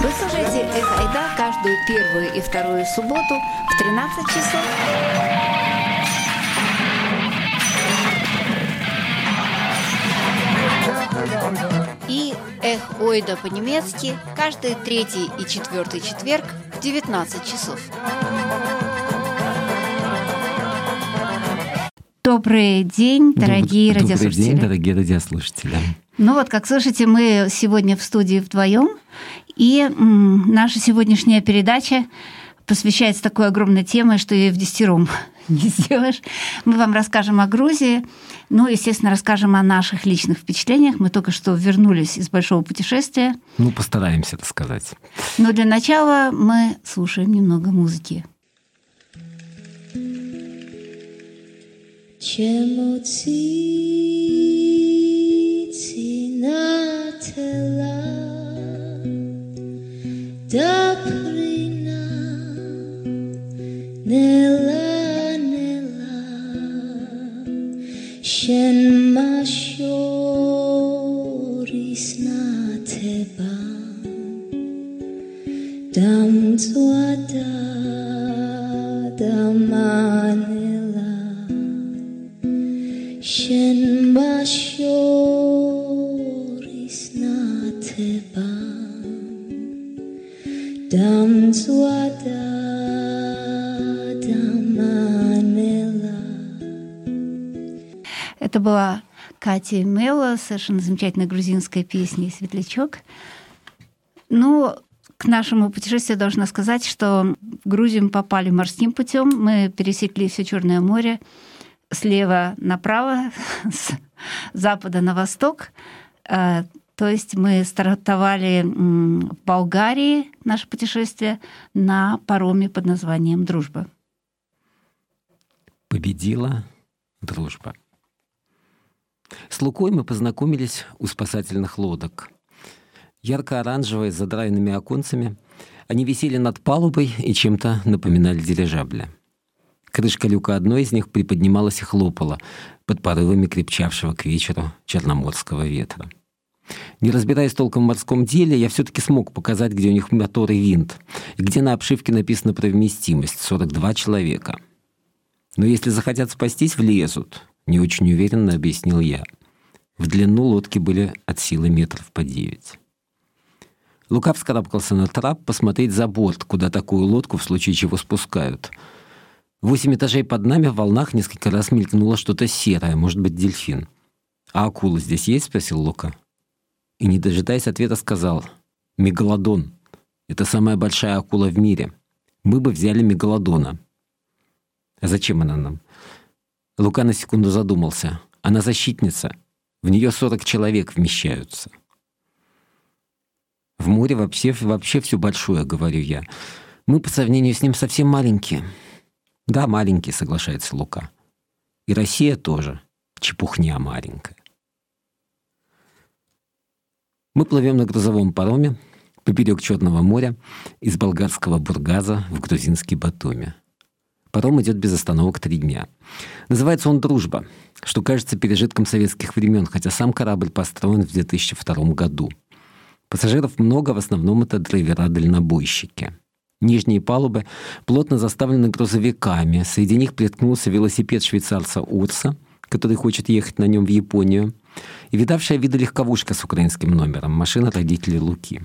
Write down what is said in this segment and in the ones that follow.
Вы слушаете «Эх, Айда» каждую первую и вторую субботу в 13 часов. И «Эх, Ойда» по-немецки каждый третий и четвертый четверг в 19 часов. Добрый день, дорогие Добрый радиослушатели. день, дорогие радиослушатели. Ну вот, как слышите, мы сегодня в студии вдвоем, и наша сегодняшняя передача посвящается такой огромной теме, что ее в десятером не сделаешь. Мы вам расскажем о Грузии, ну, естественно, расскажем о наших личных впечатлениях. Мы только что вернулись из большого путешествия, Ну, постараемся рассказать. но для начала мы слушаем немного музыки. Чемоци натела Даприна დაფრინა ნელა ნელა შენ მაშორის ნათება დამწვადა დამანელა შენ მაშორის Dam zuada damanela Это была Катя Мелла, совершенно замечательная грузинская песня «Светлячок». Ну, к нашему путешествию должна сказать, что в Грузию мы попали морским путем. Мы пересекли все Черное море слева направо, с запада на восток. То есть мы стартовали в Болгарии наше путешествие на пароме под названием «Дружба». Победила дружба. С Лукой мы познакомились у спасательных лодок. Ярко-оранжевые, с задраенными оконцами, они висели над палубой и чем-то напоминали дирижабля. Крышка люка одной из них приподнималась и хлопала под порывами крепчавшего к вечеру черноморского ветра. Не разбираясь толком в морском деле, я все-таки смог показать, где у них мотор и винт, и где на обшивке написано про вместимость — 42 человека. Но если захотят спастись, влезут, не очень уверенно объяснил я. В длину лодки были от силы метров по девять. Лука вскарабкался на трап посмотреть за борт, куда такую лодку в случае чего спускают. Восемь этажей под нами в волнах несколько раз мелькнуло что-то серое, может быть, дельфин. «А акула здесь есть?» — спросил Лука. И, не дожидаясь ответа, сказал. «Мегалодон. Это самая большая акула в мире. Мы бы взяли мегалодона». «А зачем она нам?» Лука на секунду задумался. «Она защитница. В нее 40 человек вмещаются». В море вообще, вообще все большое, говорю я. Мы по сравнению с ним совсем маленькие. Да, маленькие, соглашается Лука. И Россия тоже. Чепухня маленькая. Мы плывем на грузовом пароме поперек Черного моря из болгарского Бургаза в грузинский Батуми. Паром идет без остановок три дня. Называется он «Дружба», что кажется пережитком советских времен, хотя сам корабль построен в 2002 году. Пассажиров много, в основном это драйвера-дальнобойщики. Нижние палубы плотно заставлены грузовиками. Среди них приткнулся велосипед швейцарца Урса, который хочет ехать на нем в Японию, и видавшая виды легковушка с украинским номером, машина родителей Луки.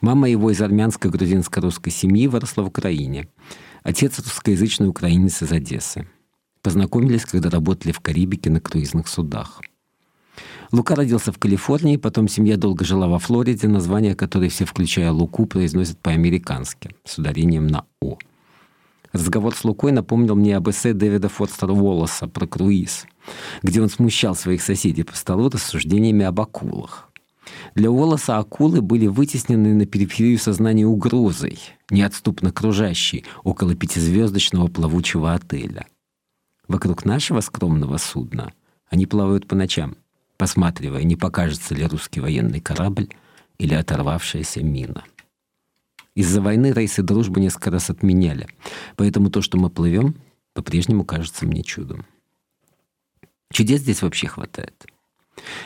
Мама его из армянской грузинско-русской семьи выросла в Украине. Отец русскоязычный украинец из Одессы. Познакомились, когда работали в Карибике на круизных судах. Лука родился в Калифорнии, потом семья долго жила во Флориде, название которой все, включая Луку, произносят по-американски, с ударением на «о». Разговор с Лукой напомнил мне об эссе Дэвида Форстера Уоллеса про круиз, где он смущал своих соседей по столу рассуждениями об акулах. Для Уоллеса акулы были вытеснены на периферию сознания угрозой, неотступно кружащей около пятизвездочного плавучего отеля. Вокруг нашего скромного судна они плавают по ночам, посматривая, не покажется ли русский военный корабль или оторвавшаяся мина. Из-за войны рейсы дружбы несколько раз отменяли, поэтому то, что мы плывем, по-прежнему кажется мне чудом. Чудес здесь вообще хватает.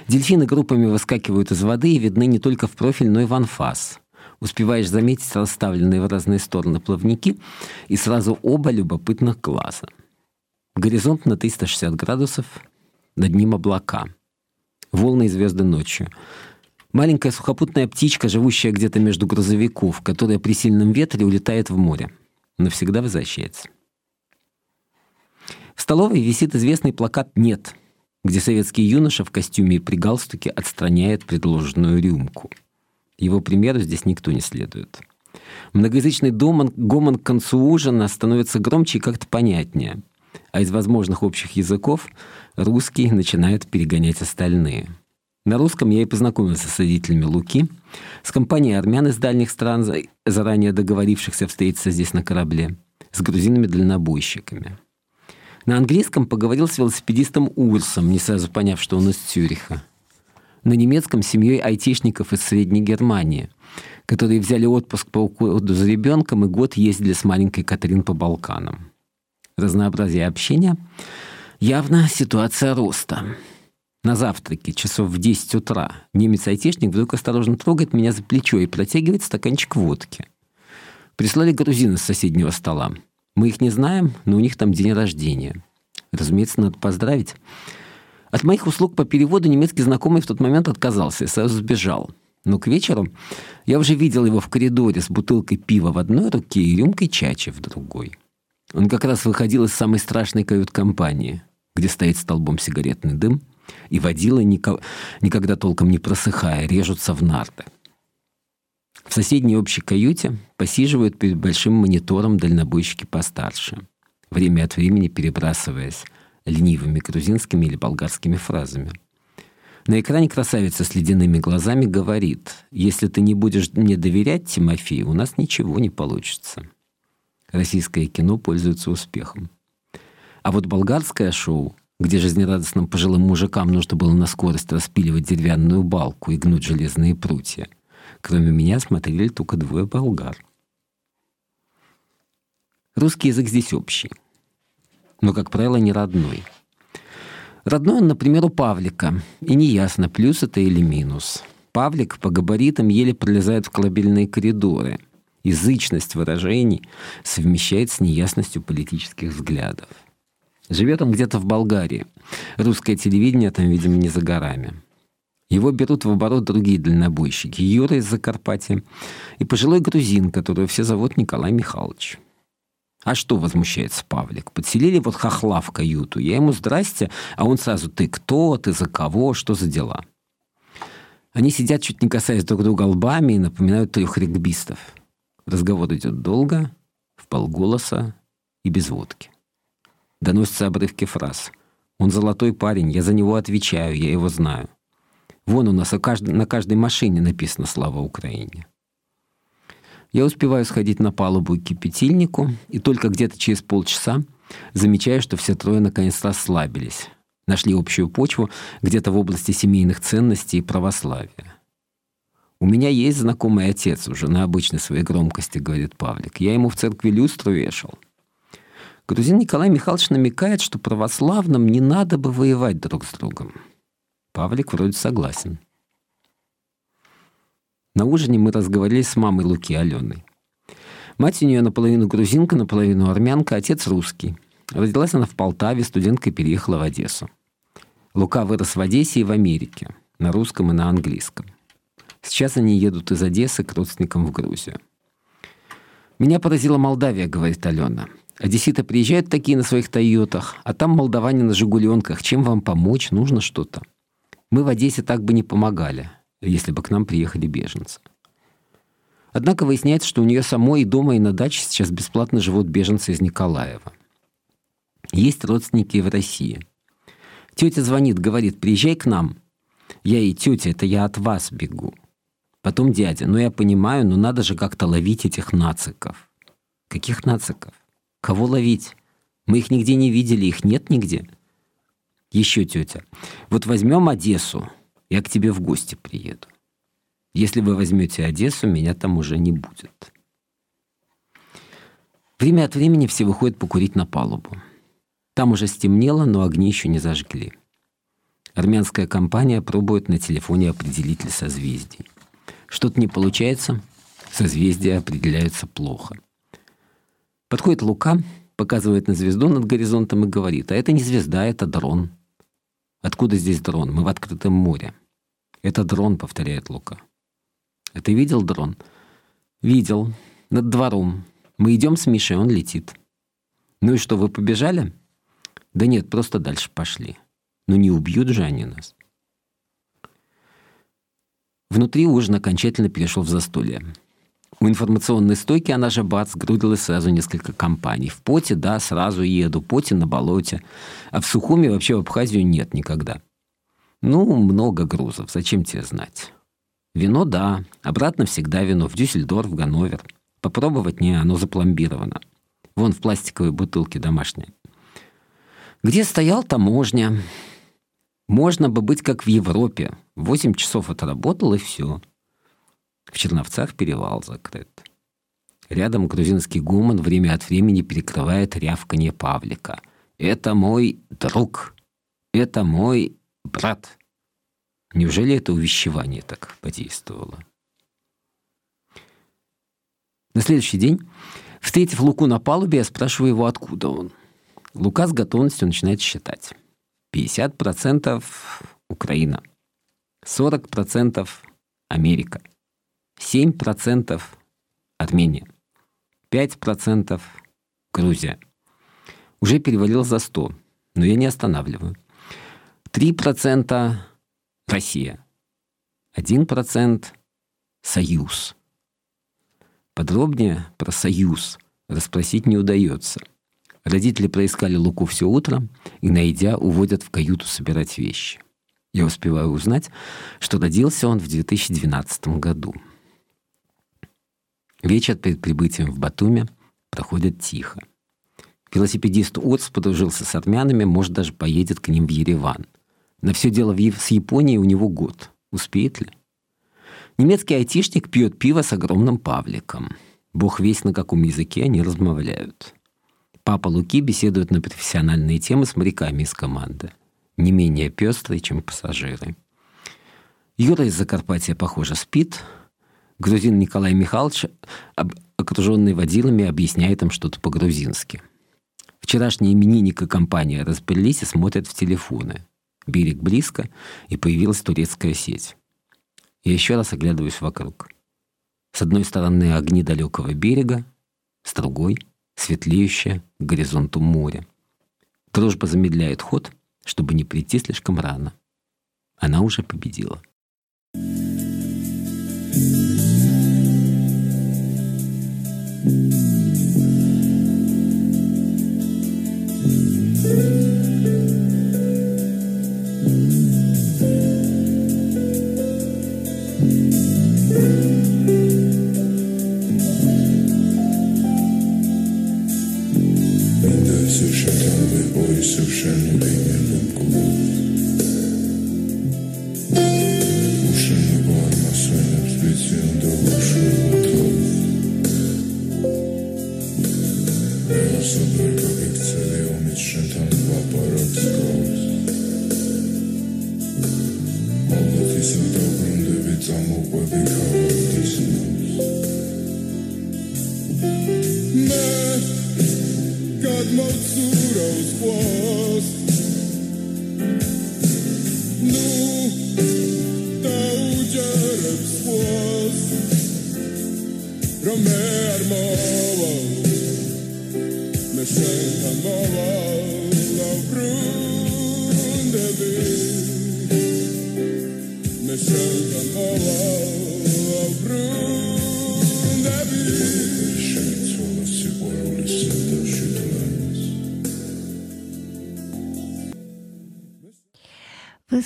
Дельфины группами выскакивают из воды и видны не только в профиль, но и в анфас. Успеваешь заметить расставленные в разные стороны плавники и сразу оба любопытных глаза. Горизонт на 360 градусов, над ним облака. Волны и звезды ночью. Маленькая сухопутная птичка, живущая где-то между грузовиков, которая при сильном ветре улетает в море. Навсегда возвращается. В столовой висит известный плакат «Нет», где советский юноша в костюме и при галстуке отстраняет предложенную рюмку – его примеру здесь никто не следует. Многоязычный домон, гомон к концу ужина становится громче и как-то понятнее. А из возможных общих языков русский начинает перегонять остальные. На русском я и познакомился с родителями Луки, с компанией армян из дальних стран, заранее договорившихся встретиться здесь на корабле, с грузинами-дальнобойщиками. На английском поговорил с велосипедистом Урсом, не сразу поняв, что он из Цюриха на немецком семьей айтишников из Средней Германии, которые взяли отпуск по уходу за ребенком и год ездили с маленькой Катрин по Балканам. Разнообразие общения – явно ситуация роста. На завтраке, часов в 10 утра, немец-айтишник вдруг осторожно трогает меня за плечо и протягивает стаканчик водки. Прислали грузины с соседнего стола. Мы их не знаем, но у них там день рождения. Разумеется, надо поздравить. От моих услуг по переводу немецкий знакомый в тот момент отказался и сразу сбежал. Но к вечеру я уже видел его в коридоре с бутылкой пива в одной руке и рюмкой чачи в другой. Он как раз выходил из самой страшной кают-компании, где стоит столбом сигаретный дым, и водила, никогда толком не просыхая, режутся в нарты. В соседней общей каюте посиживают перед большим монитором дальнобойщики постарше, время от времени перебрасываясь ленивыми грузинскими или болгарскими фразами. На экране красавица с ледяными глазами говорит, «Если ты не будешь мне доверять, Тимофей, у нас ничего не получится». Российское кино пользуется успехом. А вот болгарское шоу, где жизнерадостным пожилым мужикам нужно было на скорость распиливать деревянную балку и гнуть железные прутья, кроме меня смотрели только двое болгар. Русский язык здесь общий но, как правило, не родной. Родной он, например, у Павлика, и неясно, плюс это или минус. Павлик по габаритам еле пролезает в колыбельные коридоры. Язычность выражений совмещает с неясностью политических взглядов. Живет он где-то в Болгарии. Русское телевидение там, видимо, не за горами. Его берут в оборот другие дальнобойщики. Юра из Закарпатья и пожилой грузин, которого все зовут Николай Михайлович. А что возмущается Павлик? Подселили вот хохла в каюту. Я ему здрасте, а он сразу ты кто, ты за кого, что за дела? Они сидят, чуть не касаясь друг друга лбами и напоминают трех регбистов. Разговор идет долго, в полголоса и без водки. Доносятся обрывки фраз. Он золотой парень, я за него отвечаю, я его знаю. Вон у нас на каждой машине написано «Слава Украине». Я успеваю сходить на палубу к кипятильнику, и только где-то через полчаса замечаю, что все трое наконец расслабились. Нашли общую почву где-то в области семейных ценностей и православия. «У меня есть знакомый отец уже на обычной своей громкости», — говорит Павлик. «Я ему в церкви люстру вешал». Грузин Николай Михайлович намекает, что православным не надо бы воевать друг с другом. Павлик вроде согласен. На ужине мы разговаривали с мамой Луки Аленой. Мать у нее наполовину грузинка, наполовину армянка, отец русский. Родилась она в Полтаве, студенткой переехала в Одессу. Лука вырос в Одессе и в Америке, на русском и на английском. Сейчас они едут из Одессы к родственникам в Грузию. «Меня поразила Молдавия», — говорит Алена. «Одесситы приезжают такие на своих «Тойотах», а там молдаване на «Жигуленках». Чем вам помочь? Нужно что-то. Мы в Одессе так бы не помогали если бы к нам приехали беженцы. Однако выясняется, что у нее самой и дома, и на даче сейчас бесплатно живут беженцы из Николаева. Есть родственники в России. Тетя звонит, говорит, приезжай к нам. Я и тетя, это я от вас бегу. Потом дядя, ну я понимаю, но надо же как-то ловить этих нациков. Каких нациков? Кого ловить? Мы их нигде не видели, их нет нигде. Еще тетя. Вот возьмем Одессу, я к тебе в гости приеду. Если вы возьмете Одессу, меня там уже не будет. Время от времени все выходят покурить на палубу. Там уже стемнело, но огни еще не зажгли. Армянская компания пробует на телефоне определитель созвездий. Что-то не получается, Созвездия определяются плохо. Подходит Лука, показывает на звезду над горизонтом и говорит, а это не звезда, это дрон. Откуда здесь дрон? Мы в открытом море. Это дрон, повторяет Лука. А ты видел дрон? Видел. Над двором. Мы идем с Мишей, он летит. Ну и что, вы побежали? Да нет, просто дальше пошли. Ну не убьют же они нас. Внутри ужин окончательно перешел в застолье. У информационной стойки она же бац, сгрудилось сразу несколько компаний. В поте, да, сразу еду, поте на болоте. А в Сухуме вообще в Абхазию нет никогда. Ну, много грузов, зачем тебе знать? Вино, да, обратно всегда вино, в Дюссельдорф, в Ганновер. Попробовать не, оно запломбировано. Вон в пластиковой бутылке домашней. Где стоял таможня? Можно бы быть как в Европе. Восемь часов отработал и все. В Черновцах перевал закрыт. Рядом грузинский гуман время от времени перекрывает рявканье Павлика. «Это мой друг! Это мой брат!» Неужели это увещевание так подействовало? На следующий день, встретив Луку на палубе, я спрашиваю его, откуда он. Лука с готовностью начинает считать. 50% Украина, 40% Америка, 7% Армения, 5% Грузия. Уже перевалил за 100, но я не останавливаю. 3% Россия, 1% Союз. Подробнее про Союз расспросить не удается. Родители проискали Луку все утро и, найдя, уводят в каюту собирать вещи. Я успеваю узнать, что родился он в 2012 году. Вечер перед прибытием в Батуми проходит тихо. Велосипедист Оц подружился с армянами, может, даже поедет к ним в Ереван. На все дело с Японией у него год. Успеет ли? Немецкий айтишник пьет пиво с огромным Павликом. Бог весь на каком языке они размовляют. Папа Луки беседует на профессиональные темы с моряками из команды. Не менее пестрые, чем пассажиры. Юра из Закарпатья, похоже, спит — грузин Николай Михайлович, окруженный водилами, объясняет им что-то по-грузински. Вчерашние именинник и компания разбрелись и смотрят в телефоны. Берег близко, и появилась турецкая сеть. Я еще раз оглядываюсь вокруг. С одной стороны огни далекого берега, с другой — светлеющее к горизонту море. Дружба замедляет ход, чтобы не прийти слишком рано. Она уже победила.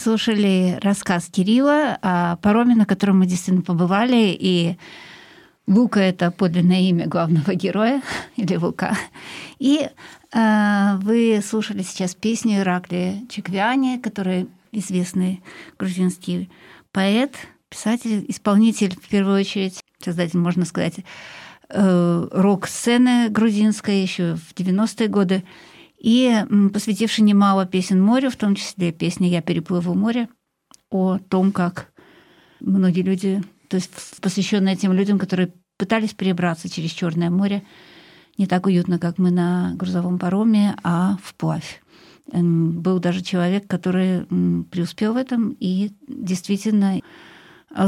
Слушали рассказ Кирилла о пароме, на котором мы действительно побывали, и Лука — это подлинное имя главного героя, или Лука. И э, вы слушали сейчас песню Иракли Чеквяни, который известный грузинский поэт, писатель, исполнитель, в первую очередь, создатель, можно сказать, э, рок-сцены грузинской еще в 90-е годы, и посвятивший немало песен морю, в том числе песня «Я переплыву море», о том, как многие люди, то есть посвященная тем людям, которые пытались перебраться через Черное море не так уютно, как мы на грузовом пароме, а вплавь. Был даже человек, который преуспел в этом и действительно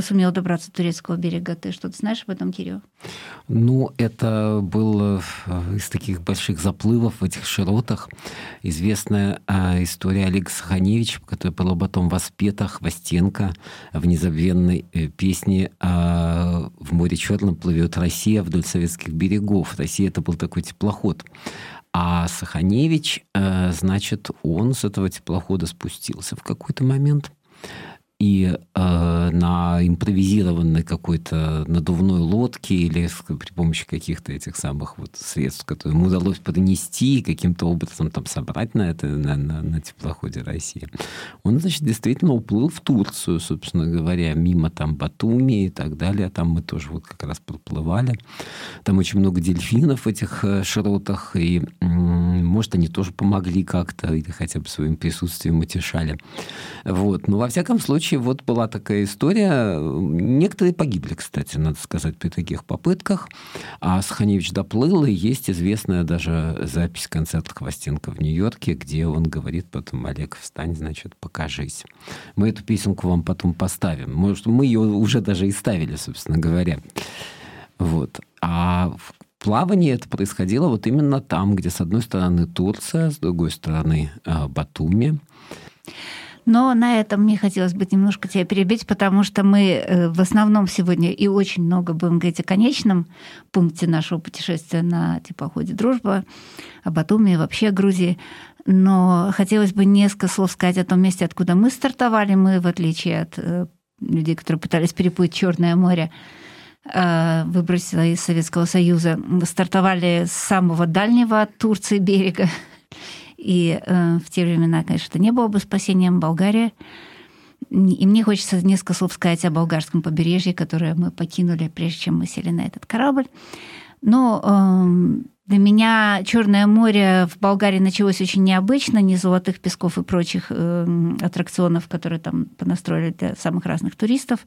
сумел добраться до турецкого берега. Ты что-то знаешь об этом, Кирилл? Ну, это был э, из таких больших заплывов в этих широтах. Известная э, история Олега Саханевича, которая была потом воспета Хвостенко в незабвенной э, песне «В море черном плывет Россия вдоль советских берегов». Россия — это был такой теплоход. А Саханевич, значит, он с этого теплохода спустился в какой-то момент и э, на импровизированной какой-то надувной лодке или при помощи каких-то этих самых вот средств, которые ему удалось поднести и каким-то образом там собрать на это на, на, на теплоходе России, он, значит, действительно уплыл в Турцию, собственно говоря, мимо там Батуми и так далее. Там мы тоже вот как раз проплывали. Там очень много дельфинов в этих э, широтах, и, может, они тоже помогли как-то или хотя бы своим присутствием утешали. Вот. Но, во всяком случае, случае вот была такая история. Некоторые погибли, кстати, надо сказать, при таких попытках. А Саханевич доплыл, и есть известная даже запись концерта Хвостенко в Нью-Йорке, где он говорит потом, Олег, встань, значит, покажись. Мы эту песенку вам потом поставим. Может, мы ее уже даже и ставили, собственно говоря. Вот. А плавание это происходило вот именно там, где с одной стороны Турция, с другой стороны а, Батуми. Но на этом мне хотелось бы немножко тебя перебить, потому что мы э, в основном сегодня и очень много будем говорить о конечном пункте нашего путешествия на теплоходе «Дружба», о и вообще о Грузии. Но хотелось бы несколько слов сказать о том месте, откуда мы стартовали. Мы, в отличие от э, людей, которые пытались переплыть Черное море, э, выбросила из Советского Союза, стартовали с самого дальнего от Турции берега и э, в те времена, конечно, это не было бы спасением Болгария. И мне хочется несколько слов сказать о болгарском побережье, которое мы покинули, прежде чем мы сели на этот корабль. Но э, для меня Черное море в Болгарии началось очень необычно, не золотых песков и прочих э, аттракционов, которые там понастроили для самых разных туристов.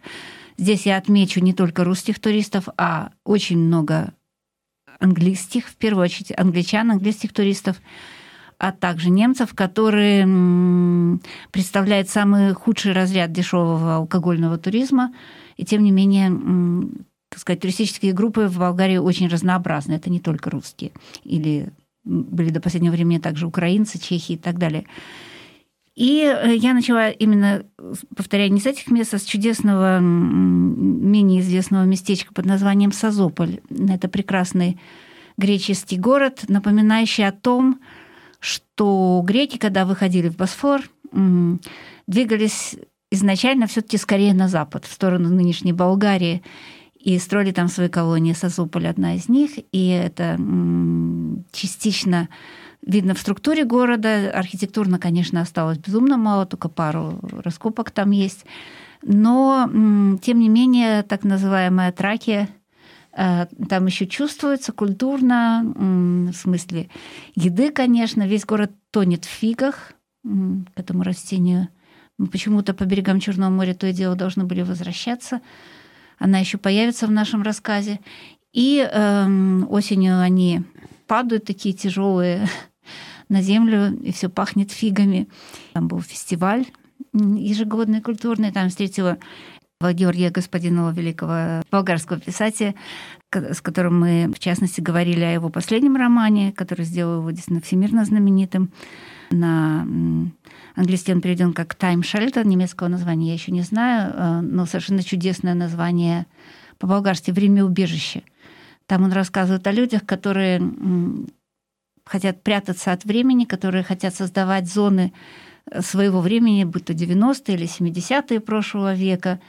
Здесь я отмечу не только русских туристов, а очень много английских, в первую очередь англичан, английских туристов – а также немцев, которые представляют самый худший разряд дешевого алкогольного туризма. И тем не менее, так сказать, туристические группы в Болгарии очень разнообразны. Это не только русские. Или были до последнего времени также украинцы, чехи и так далее. И э, я начала именно, повторяю, не с этих мест, а с чудесного, менее известного местечка под названием Созополь. Это прекрасный греческий город, напоминающий о том, что греки, когда выходили в Босфор, двигались изначально все-таки скорее на запад, в сторону нынешней Болгарии, и строили там свои колонии. Созополь одна из них, и это частично видно в структуре города. Архитектурно, конечно, осталось безумно мало, только пару раскопок там есть. Но, тем не менее, так называемая Тракия – там еще чувствуется культурно, в смысле еды, конечно. Весь город тонет в фигах к этому растению. Мы почему-то по берегам Черного моря то и дело должны были возвращаться. Она еще появится в нашем рассказе. И э, осенью они падают такие тяжелые на землю, и все пахнет фигами. Там был фестиваль ежегодный культурный, там встретила Георгия Господинова, великого болгарского писателя, с которым мы, в частности, говорили о его последнем романе, который сделал его действительно всемирно знаменитым. На английский он переведен как «Time Shelter», немецкого названия я еще не знаю, э, но совершенно чудесное название по-болгарски «Время убежища». Там он рассказывает о людях, которые хотят прятаться от времени, которые хотят создавать зоны своего времени, будь то 90-е или 70-е прошлого века,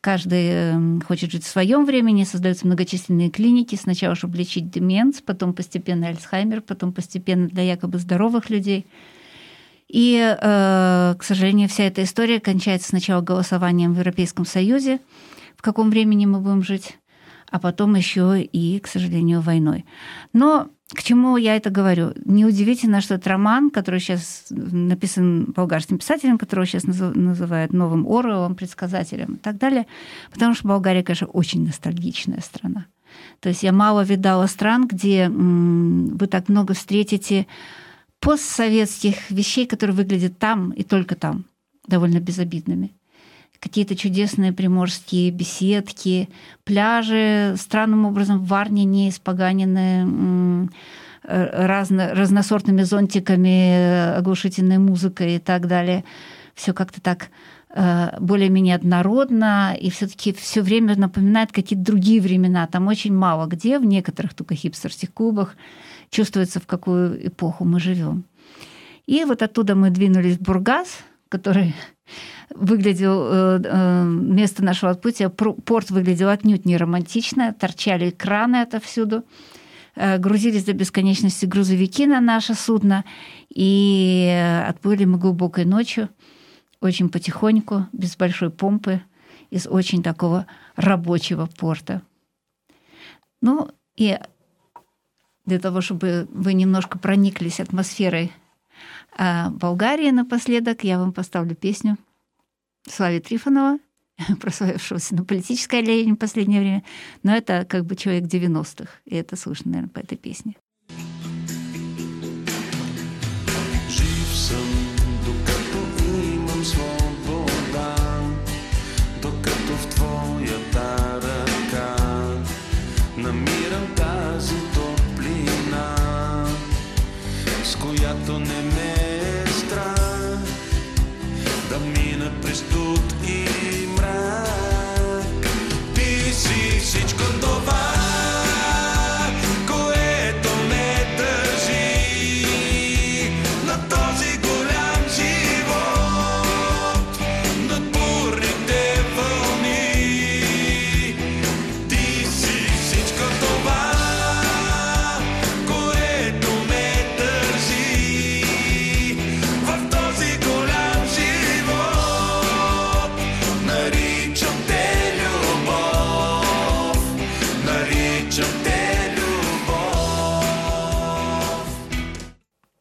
Каждый эм, хочет жить в своем времени, создаются многочисленные клиники, сначала, чтобы лечить деменс, потом постепенно Альцхаймер, потом постепенно для якобы здоровых людей. И, э, к сожалению, вся эта история кончается сначала голосованием в Европейском Союзе, в каком времени мы будем жить, а потом еще и, к сожалению, войной. Но к чему я это говорю? Неудивительно, что этот роман, который сейчас написан болгарским писателем, которого сейчас называют новым Оруэллом, предсказателем и так далее, потому что Болгария, конечно, очень ностальгичная страна. То есть я мало видала стран, где вы так много встретите постсоветских вещей, которые выглядят там и только там, довольно безобидными. Какие-то чудесные приморские беседки, пляжи, странным образом в Варне не испоганены э, разно, разносортными зонтиками, оглушительной музыкой и так далее. Все как-то так Э, более-менее однородно, и все-таки все время напоминает какие-то другие времена. Там очень мало где, в некоторых только хипстерских клубах, чувствуется, в какую эпоху мы живем. И вот оттуда мы двинулись в Бургас, который выглядел, э, э, место нашего отплытия, порт выглядел отнюдь не романтично, торчали краны отовсюду, грузились до бесконечности грузовики на наше судно, и отплыли мы глубокой ночью – очень потихоньку, без большой помпы, из очень такого рабочего порта. Ну и для того, чтобы вы немножко прониклись атмосферой а, Болгарии напоследок, я вам поставлю песню Слави Трифонова, прославившегося на политической арене в последнее время. Но это как бы человек 90-х, и это слышно, наверное, по этой песне.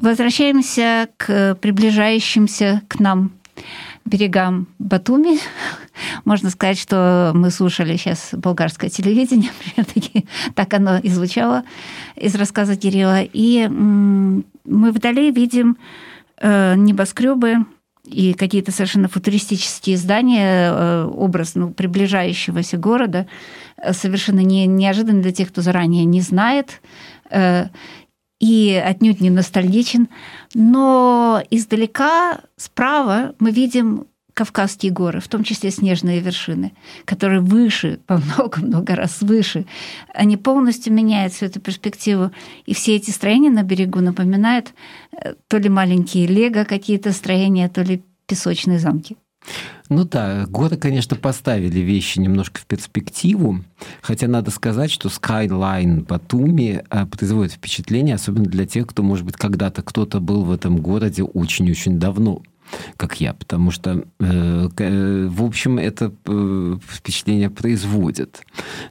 Возвращаемся к приближающимся к нам берегам Батуми. Можно сказать, что мы слушали сейчас болгарское телевидение, так оно и звучало из рассказа Кирилла. И мы вдали видим э, небоскребы и какие-то совершенно футуристические здания, э, образ ну, приближающегося города, э, совершенно не, неожиданно для тех, кто заранее не знает и отнюдь не ностальгичен, но издалека справа мы видим Кавказские горы, в том числе снежные вершины, которые выше, по много-много раз выше. Они полностью меняют всю эту перспективу. И все эти строения на берегу напоминают э, то ли маленькие лего какие-то строения, то ли песочные замки. Ну да, горы, конечно, поставили вещи немножко в перспективу, хотя надо сказать, что Skyline Батуми производит впечатление, особенно для тех, кто, может быть, когда-то кто-то был в этом городе очень-очень давно как я, потому что, э, э, в общем, это э, впечатление производит.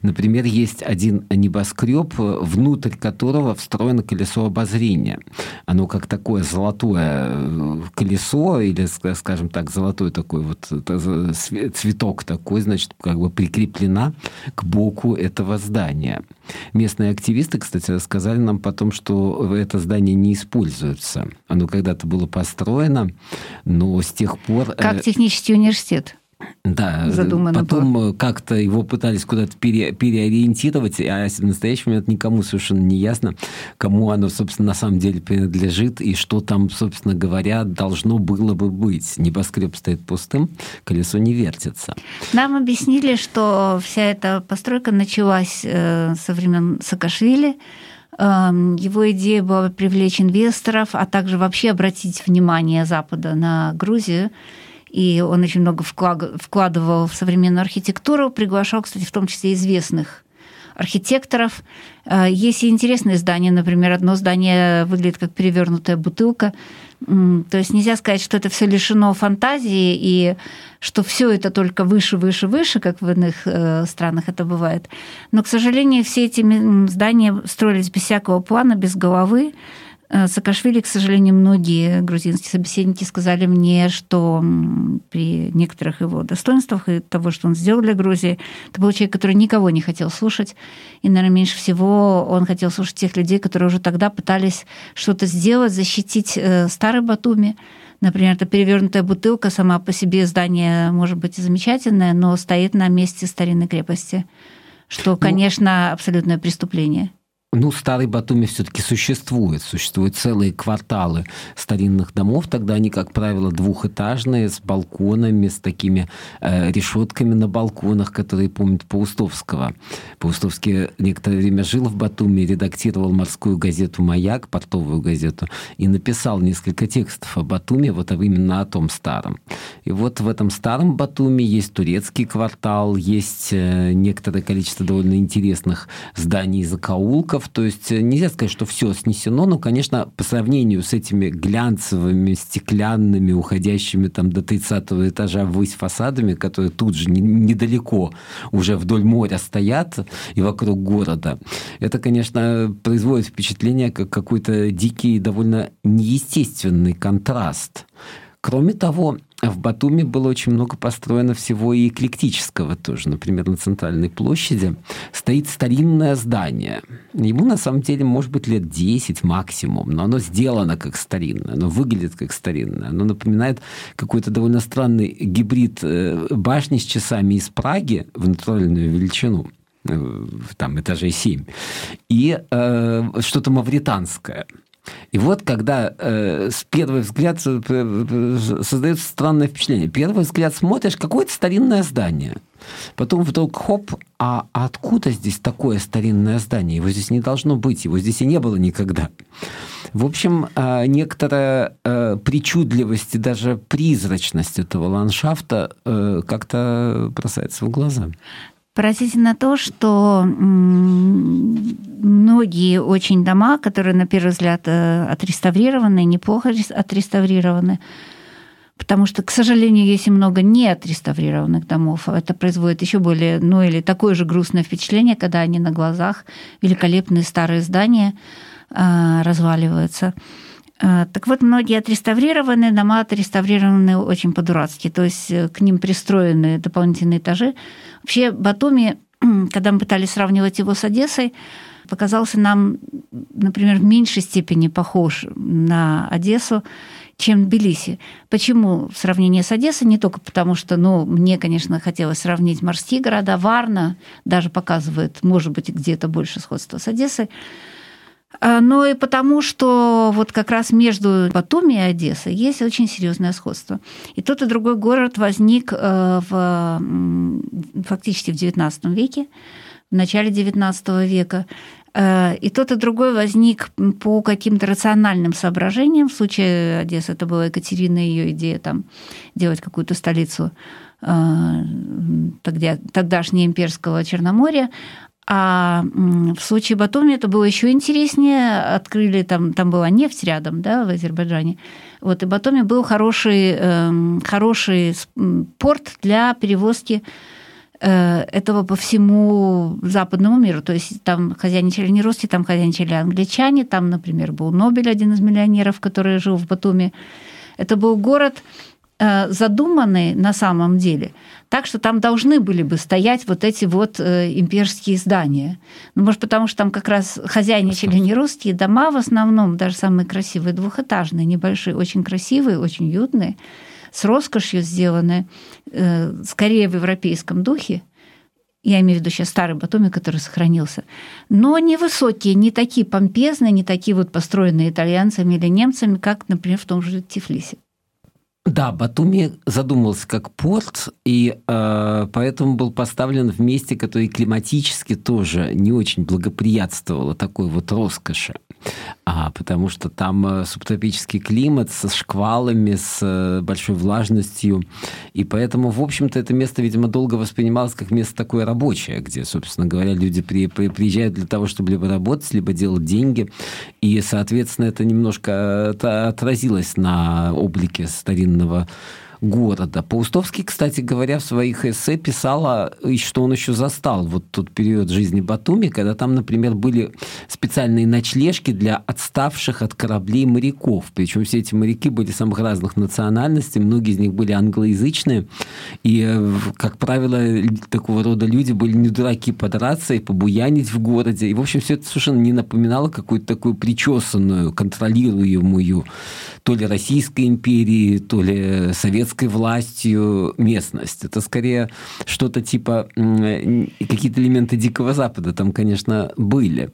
Например, есть один небоскреб, внутрь которого встроено колесо обозрения. Оно как такое золотое колесо, или, скажем так, золотой такой вот цветок такой, значит, как бы прикреплена к боку этого здания. Местные активисты, кстати, рассказали нам потом, что это здание не используется. Оно когда-то было построено, но с тех пор... Как э, технический университет. Да, задумано потом было. как-то его пытались куда-то пере, переориентировать, а в настоящий момент никому совершенно не ясно, кому оно, собственно, на самом деле принадлежит и что там, собственно говоря, должно было бы быть. Небоскреб стоит пустым, колесо не вертится. Нам объяснили, что вся эта постройка началась э, со времен Саакашвили, эм, его идея была привлечь инвесторов, а также вообще обратить внимание Запада на Грузию и он очень много вкладывал в современную архитектуру, приглашал, кстати, в том числе известных архитекторов. Э, есть и интересные здания, например, одно здание выглядит как перевернутая бутылка. То есть нельзя сказать, что это все лишено фантазии и что все это только выше, выше, выше, как в иных э, странах это бывает. Но, к сожалению, все эти здания строились без всякого плана, без головы, Саакашвили, к сожалению, многие грузинские собеседники сказали мне, что при некоторых его достоинствах и того, что он сделал для Грузии, это был человек, который никого не хотел слушать. И, наверное, меньше всего он хотел слушать тех людей, которые уже тогда пытались что-то сделать, защитить э, старый Батуми. Например, это перевернутая бутылка, сама по себе здание может быть и замечательное, но стоит на месте старинной крепости, что, ну, конечно, абсолютное преступление. Ну, старый Батуми все-таки существует. Существуют целые кварталы старинных домов. Тогда они, как правило, двухэтажные, с балконами, с такими э, решетками на балконах, которые помнят Паустовского. Паустовский некоторое время жил в Батуми, редактировал морскую газету «Маяк», портовую газету, и написал несколько текстов о Батуми, вот именно о том старом. И вот в этом старом Батуми есть турецкий квартал, есть э, некоторое количество довольно интересных зданий и закоулков, блоков, то есть э, нельзя сказать, что все снесено, но, конечно, по сравнению с этими глянцевыми, стеклянными, уходящими там до 30 этажа ввысь фасадами, которые тут же недалеко уже вдоль моря стоят и вокруг города, это, конечно, производит впечатление как какой-то дикий, довольно неестественный контраст. Кроме того, в Батуми было очень много построено всего и эклектического тоже. Например, на центральной площади стоит старинное здание. Ему на самом деле может быть лет 10 максимум, но оно сделано как старинное, оно выглядит как старинное. Оно напоминает какой-то довольно странный гибрид э, башни с часами из Праги в натуральную величину э, там этажей 7, и э, что-то мавританское – и вот когда э, с первого взгляд э, создается странное впечатление. Первый взгляд смотришь, какое-то старинное здание. Потом вдруг хоп, а откуда здесь такое старинное здание? Его здесь не должно быть, его здесь и не было никогда. В общем, э, некоторая э, причудливость и даже призрачность этого ландшафта э, как-то бросается в глаза. Поразительно то, что многие очень дома, которые на первый взгляд э, отреставрированы, неплохо отреставрированы, потому что, к сожалению, есть и много неотреставрированных домов. Это производит еще более, ну или такое же грустное впечатление, когда они на глазах, великолепные старые здания э, разваливаются. Э, так вот, многие отреставрированы, дома отреставрированы очень по-дурацки, то есть э, к ним пристроены дополнительные этажи. Вообще Батуми, когда мы пытались сравнивать его с Одессой, показался нам, например, в меньшей степени похож на Одессу, чем Тбилиси. Почему в сравнении с Одессой? Не только потому, что, ну, мне, конечно, хотелось сравнить морские города. Варна даже показывает, может быть, где-то больше сходства с Одессой. А, но и потому, что вот как раз между Батуми и Одессой есть очень серьезное сходство. И тот и другой город возник э, в, фактически в XIX веке, в начале XIX века. Э, и тот и другой возник по каким-то рациональным соображениям. В случае Одессы это была Екатерина, ее идея там, делать какую-то столицу э, тогда, тогдашнего имперского Черноморья. А в случае Батуми это было еще интереснее. Открыли там, там была нефть рядом, да, в Азербайджане. Вот, и Батуми был хороший, эм, хороший порт для перевозки э, этого по всему западному миру. То есть там хозяйничали не русские, там хозяйничали англичане. Там, например, был Нобель, один из миллионеров, который жил в Батуми. Это был город, Э, задуманы на самом деле так, что там должны были бы стоять вот эти вот э, имперские здания. Ну, может, потому что там как раз хозяйничали не русские дома в основном, даже самые красивые, двухэтажные, небольшие, очень красивые, очень уютные, с роскошью сделаны, э, скорее в европейском духе, я имею в виду сейчас старый Батуми, который сохранился, но не высокие, не такие помпезные, не такие вот построенные итальянцами или немцами, как, например, в том же Тифлисе. Да, Батуми задумывался как порт, и э, поэтому был поставлен в месте, которое климатически тоже не очень благоприятствовало такой вот роскоши. А, потому что там э, субтропический климат со шквалами, с э, большой влажностью. И поэтому, в общем-то, это место, видимо, долго воспринималось как место такое рабочее, где, собственно говоря, люди при, при, приезжают для того, чтобы либо работать, либо делать деньги. И, соответственно, это немножко э, отразилось на облике старинного современного города. Паустовский, кстати говоря, в своих эссе писал, что он еще застал вот тот период жизни Батуми, когда там, например, были специальные ночлежки для отставших от кораблей моряков. Причем все эти моряки были самых разных национальностей, многие из них были англоязычные, и, э, как правило, такого рода люди были не дураки подраться и побуянить в городе. И, в общем, все это совершенно не напоминало какую-то такую причесанную, контролируемую то ли Российской империи, то ли советской властью местность. Это скорее что-то типа какие-то элементы Дикого Запада там, конечно, были.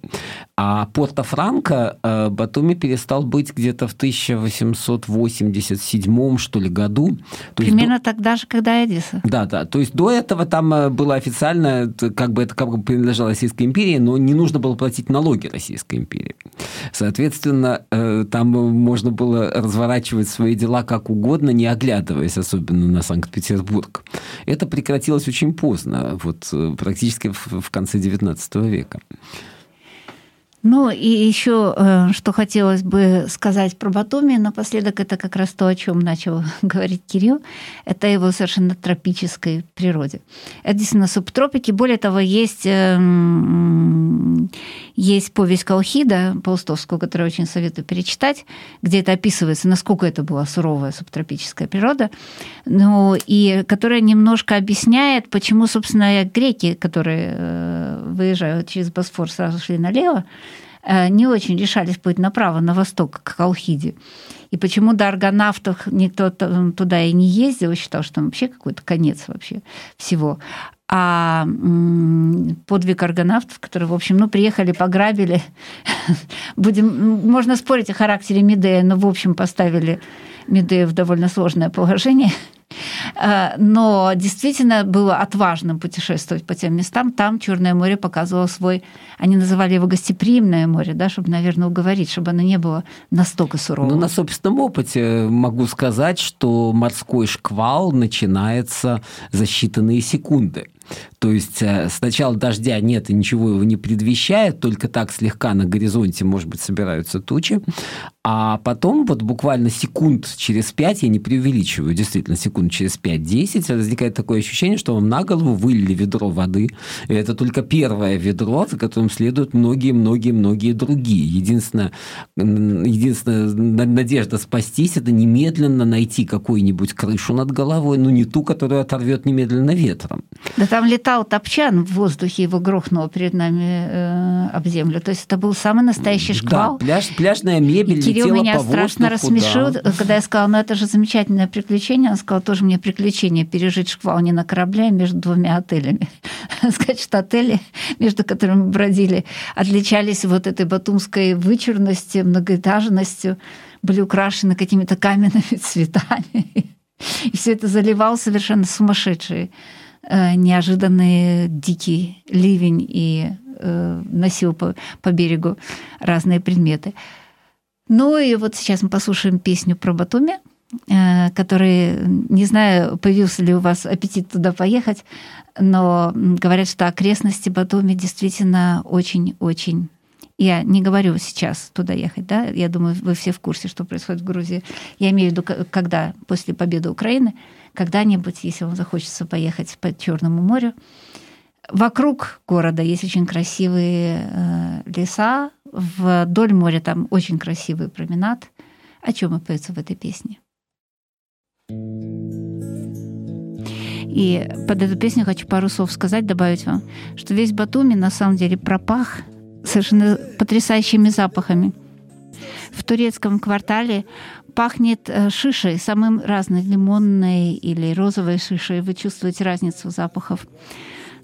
А Порто-Франко э, Батуми перестал быть где-то в 1887 что ли году. То Примерно до... тогда же, когда Эдиса. Да, да. То есть до этого там э, было официально, как бы это как бы принадлежало Российской империи, но не нужно было платить налоги Российской империи. Соответственно, э, там можно было разворачивать свои дела как угодно, не оглядываясь особенно на Санкт-Петербург. Это прекратилось очень поздно, вот практически в конце XIX века. Ну и еще, э, что хотелось бы сказать про Батуми напоследок, это как раз то, о чем начал говорить Кирилл, это его совершенно тропической природе. Это действительно субтропики. Более того, есть, эм, есть повесть Колхида Паустовскую, которую очень советую перечитать, где это описывается, насколько это была суровая субтропическая природа, ну, и которая немножко объясняет, почему, собственно, греки, которые э, выезжают через Босфор, сразу шли налево, не очень решались путь направо, на восток, к Колхиде. И почему до аргонавтов никто туда и не ездил, считал, что там вообще какой-то конец вообще всего. А подвиг аргонавтов, которые, в общем, ну, приехали, пограбили, будем, можно спорить о характере Медея, но, в общем, поставили Медея в довольно сложное положение – Э, но действительно было отважным путешествовать по тем местам. Там Черное море показывало свой, они называли его гостеприимное море, да, чтобы, наверное, уговорить, чтобы оно не было настолько суровым. Ну, на собственном опыте могу сказать, что морской шквал начинается за считанные секунды. То есть э, сначала дождя нет и ничего его не предвещает, только так слегка на горизонте, может быть, собираются тучи. А потом вот буквально секунд через пять, я не преувеличиваю, действительно, секунд через 5-10 возникает такое ощущение, что вам на голову вылили ведро воды. И это только первое ведро, за которым следуют многие-многие-многие другие. Единственная, единственная надежда спастись – это немедленно найти какую-нибудь крышу над головой, но не ту, которую оторвет немедленно ветром. Да там летал топчан в воздухе, его грохнуло перед нами э, об землю. То есть это был самый настоящий шквал. Да, пляж, пляжная мебель и Кирилл меня по страшно воздуху, рассмешил, да. когда я сказала, ну это же замечательное приключение. Он сказал, тоже мне приключение пережить шквал не на корабле, а между двумя отелями. Сказать, что отели, между которыми бродили, отличались вот этой батумской вычурностью, многоэтажностью, были украшены какими-то каменными цветами. И все это заливал совершенно сумасшедший неожиданный дикий ливень и э, носил по, по берегу разные предметы. Ну и вот сейчас мы послушаем песню про Батуми, э, который, не знаю, появился ли у вас аппетит туда поехать, но говорят, что окрестности Батуми действительно очень-очень я не говорю сейчас туда ехать, да, я думаю, вы все в курсе, что происходит в Грузии. Я имею в виду, когда после победы Украины когда-нибудь, если вам захочется поехать по Черному морю, вокруг города есть очень красивые э, леса, вдоль моря там очень красивый променад. О чем и поется в этой песне. И под эту песню хочу пару слов сказать, добавить вам, что весь Батуми на самом деле пропах совершенно потрясающими запахами. В турецком квартале пахнет э, шишей, самым разной, лимонной или розовой шишей. Вы чувствуете разницу запахов.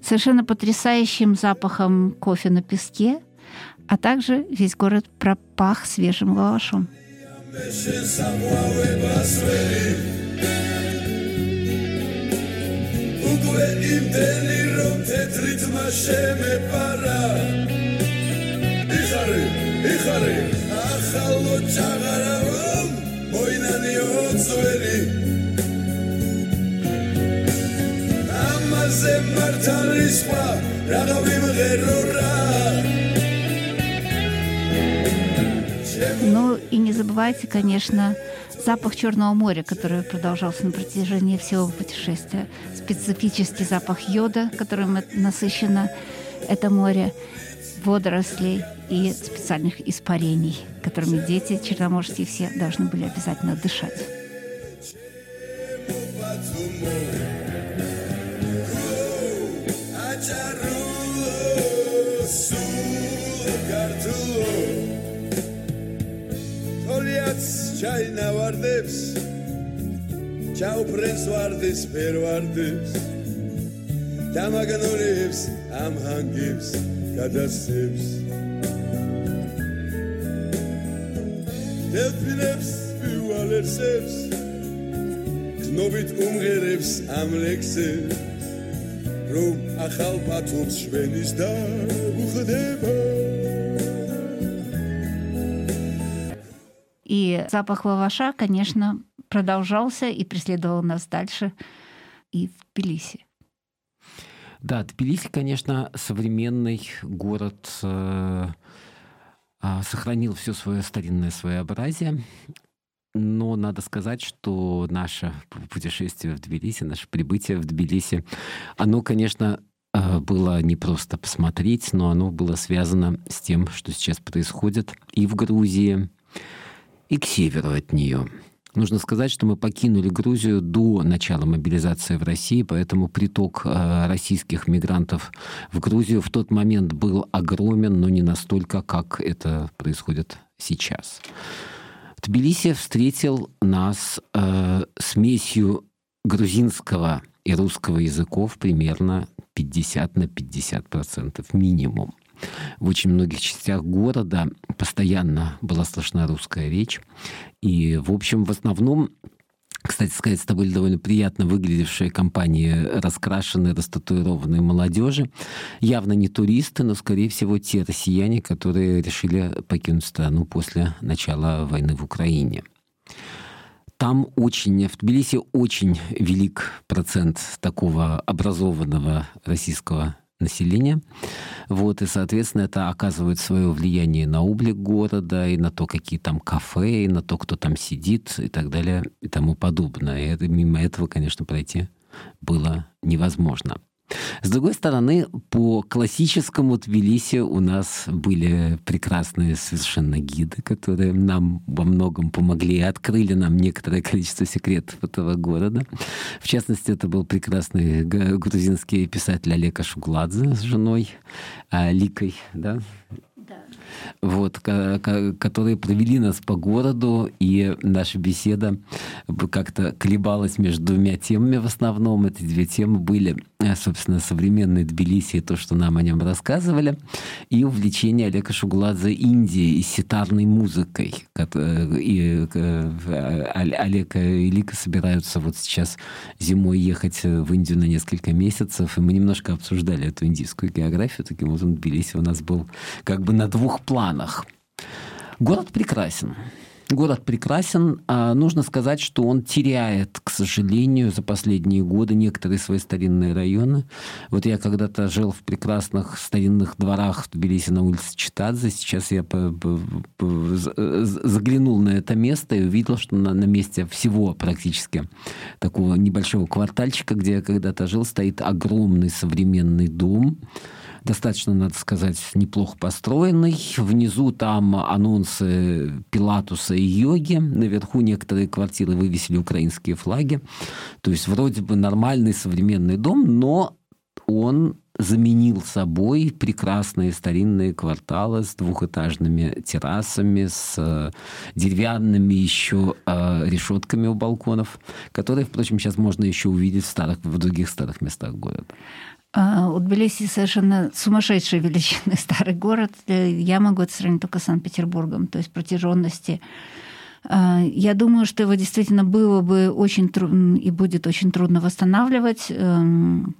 Совершенно потрясающим запахом кофе на песке, а также весь город пропах свежим лавашом yukarı Asallı çağırırım Oynanıyor söyle Ama zemmer tanışma Rakabim gerura Ну и не забывайте, конечно, запах Черного моря, который продолжался на протяжении всего путешествия, специфический запах йода, которым насыщено это море, водорослей и специальных испарений, которыми дети черноморские все должны были обязательно дышать. Чау прес вардес, пер вардес, там агнулевс, ам ჰანგებს გადასცემს დელფინებს ვივალერსებს გნობით უმღერებს ამ ლექსებს რომ ახალ პათურს შვენის და უხდება И запах лаваша, конечно, продолжался и преследовал нас дальше и в Тбилиси. Да, Тбилиси, конечно, современный город э, а, сохранил все свое старинное своеобразие. Но надо сказать, что наше путешествие в Тбилиси, наше прибытие в Тбилиси, оно, конечно, э, было не просто посмотреть, но оно было связано с тем, что сейчас происходит и в Грузии, и к северу от нее. Нужно сказать, что мы покинули Грузию до начала мобилизации в России, поэтому приток э, российских мигрантов в Грузию в тот момент был огромен, но не настолько, как это происходит сейчас. Тбилиси встретил нас э, смесью грузинского и русского языков примерно 50 на 50 процентов минимум. В очень многих частях города постоянно была слышна русская речь. И, в общем, в основном кстати сказать, с тобой довольно приятно выглядевшие компании раскрашенные, растатуированные молодежи. Явно не туристы, но, скорее всего, те россияне, которые решили покинуть страну после начала войны в Украине. Там очень, в Тбилиси очень велик процент такого образованного российского населения. Вот, и, соответственно, это оказывает свое влияние на облик города, и на то, какие там кафе, и на то, кто там сидит, и так далее, и тому подобное. И это, мимо этого, конечно, пройти было невозможно. С другой стороны, по классическому Тбилиси у нас были прекрасные совершенно гиды, которые нам во многом помогли и открыли нам некоторое количество секретов этого города. В частности, это был прекрасный грузинский писатель Олег Шугладзе с женой а, Ликой, да, вот, которые провели нас по городу, и наша беседа как-то колебалась между двумя темами в основном. Эти две темы были, э, собственно, современный Тбилиси, и то, что нам о нем рассказывали, и увлечение Олега Шугуладзе Индией и ситарной музыкой. И э, Олег и Лика собираются вот сейчас зимой ехать в Индию на несколько месяцев, и мы немножко обсуждали эту индийскую географию. Таким образом, Тбилиси у нас был как бы на двух планах. Город прекрасен. Город прекрасен. А нужно сказать, что он теряет, к сожалению, за последние годы некоторые свои старинные районы. Вот я когда-то жил в прекрасных старинных дворах в Тбилиси на улице Читадзе. Сейчас я заглянул на это место и увидел, что на, на месте всего практически такого небольшого квартальчика, где я когда-то жил, стоит огромный современный дом достаточно, надо сказать, неплохо построенный. Внизу там анонсы Пилатуса и йоги. Наверху некоторые квартиры вывесили украинские флаги. То есть вроде бы нормальный современный дом, но он заменил собой прекрасные старинные кварталы с двухэтажными террасами, с э, деревянными еще э, решетками у балконов, которые, впрочем, сейчас можно еще увидеть в, старых, в других старых местах города. А, у Тбилиси совершенно сумасшедший величины старый город. Э, я могу это сравнить только с Санкт-Петербургом, то есть протяженности. А, я думаю, что его действительно было бы очень трудно и будет очень трудно восстанавливать. Эм,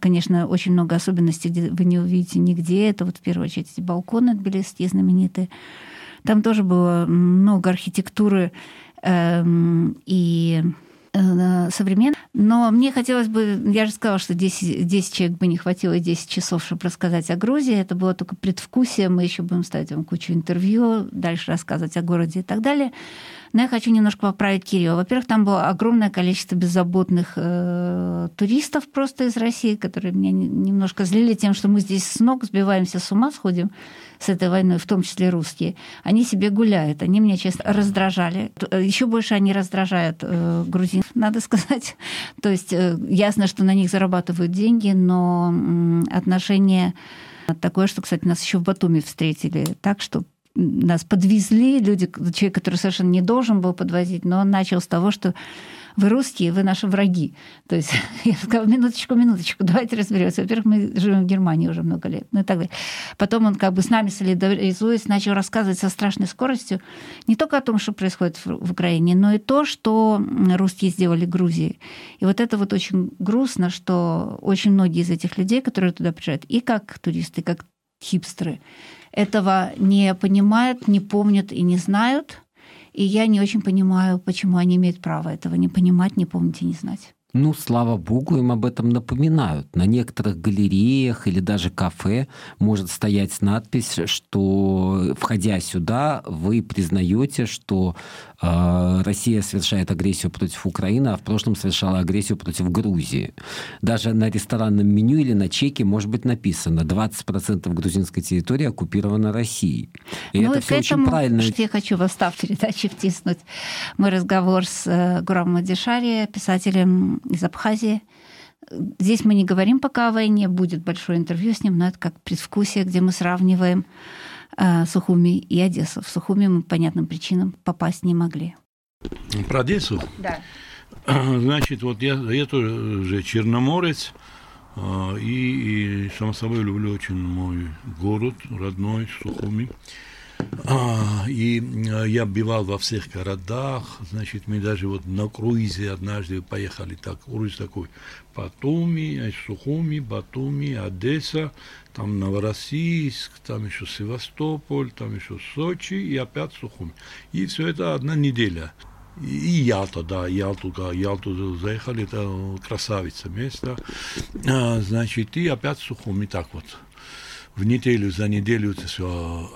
конечно, очень много особенностей, где вы не увидите нигде. Это вот в первую очередь эти балконы тбилисские знаменитые. Там тоже было много архитектуры эм, и Э, современно. Но мне хотелось бы, я же сказала, что 10, 10 человек бы не хватило 10 часов, чтобы рассказать о Грузии. Это было только предвкусие. Мы еще будем ставить вам кучу интервью, дальше рассказывать о городе и так далее. Но я хочу немножко поправить Кирилла. Во-первых, там было огромное количество беззаботных э, туристов просто из России, которые меня немножко злили тем, что мы здесь с ног сбиваемся с ума, сходим с этой войной, в том числе русские. Они себе гуляют. Они меня, честно, раздражали. Еще больше они раздражают э, грузин, надо сказать. То есть э, ясно, что на них зарабатывают деньги, но э, отношение такое, что, кстати, нас еще в Батуми встретили так, что нас подвезли, люди, человек, который совершенно не должен был подвозить, но он начал с того, что вы русские, вы наши враги. То есть я сказала, минуточку, минуточку, давайте разберемся. Во-первых, мы живем в Германии уже много лет, ну и так далее. Потом он как бы с нами солидаризуясь, начал рассказывать со страшной скоростью не только о том, что происходит в Украине, но и то, что русские сделали Грузии. И вот это вот очень грустно, что очень многие из этих людей, которые туда приезжают, и как туристы, и как хипстеры, этого не понимают, не помнят и не знают. И я не очень понимаю, почему они имеют право этого не понимать, не помнить и не знать. Ну, слава богу, им об этом напоминают. На некоторых галереях или даже кафе может стоять надпись, что, входя сюда, вы признаете, что э, Россия совершает агрессию против Украины, а в прошлом совершала агрессию против Грузии. Даже на ресторанном меню или на чеке может быть написано 20% грузинской территории оккупирована Россией. И ну это и все очень правильно. Что я хочу в остав передачи втиснуть мой разговор с э, Гурамом Адишари, писателем из Абхазии. Здесь мы не говорим пока о войне, будет большое интервью с ним, но это как предвкусие, где мы сравниваем э, Сухуми и Одессу. В Сухуми мы по понятным причинам попасть не могли. Про Одессу? Да. Значит, вот я, я тоже же черноморец, э, и, и, само собой, люблю очень мой город родной, Сухуми. А, и а, я бывал во всех городах, значит, мы даже вот на круизе однажды поехали, так, круиз такой, Батуми, Сухуми, Батуми, Одесса, там Новороссийск, там еще Севастополь, там еще Сочи и опять Сухуми. И все это одна неделя. И Ялта, да, Ялту, Ялту заехали, это красавица место. А, значит, и опять Сухуми, так вот в неделю за неделю все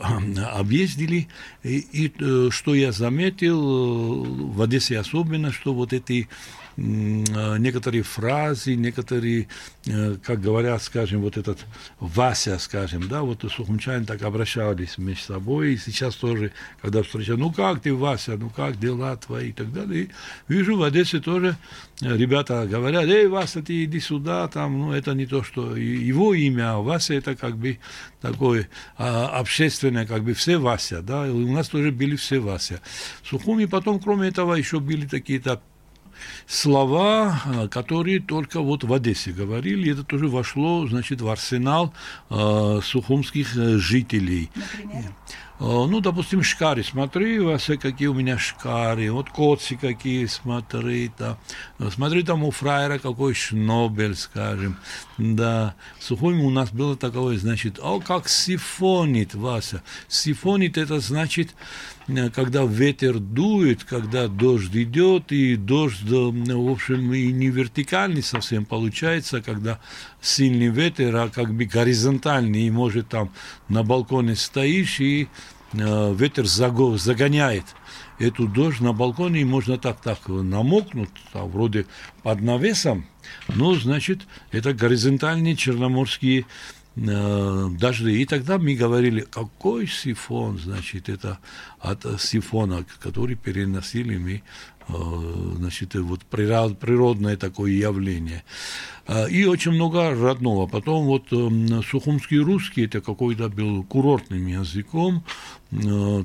объездили. И, и э, что я заметил, э, в Одессе особенно, что вот эти Э, некоторые фразы, некоторые, э, как говорят, скажем, вот этот Вася, скажем, да, вот сухумчане так обращались между собой, и сейчас тоже, когда встречают, ну как ты, Вася, ну как дела твои и так далее. И вижу, в Одессе тоже ребята говорят, эй, Вася, ты иди сюда, там, ну это не то, что его имя, а Вася это как бы такое а, общественное, как бы все Вася, да, и у нас тоже были все Вася. Сухуми потом, кроме этого, еще были такие-то слова, э, которые только вот в Одессе говорили. Это тоже вошло, значит, в арсенал э, сухумских э, жителей. Например? Э, ну, допустим, шкари, смотри, Вася, какие у меня шкари, вот коцы какие, смотри, да. смотри, там у фраера какой шнобель, скажем, да. Сухуми у нас было такое, значит, о, как сифонит, Вася. Сифонит, это значит, Э, когда ветер дует, когда дождь идет, и дождь, в общем, и не вертикальный совсем получается, когда сильный ветер, а как бы горизонтальный, и может там на балконе стоишь, и э, ветер загоняет эту дождь на балконе, и можно так-так намокнуть, там, вроде под навесом, но, значит, это горизонтальные черноморские Э, дожди. И тогда мы говорили, какой сифон, значит, это от сифона, который переносили мы, э, значит, вот природное такое явление. Э, и очень много родного. Потом вот сухумский русский, это какой-то был курортным языком,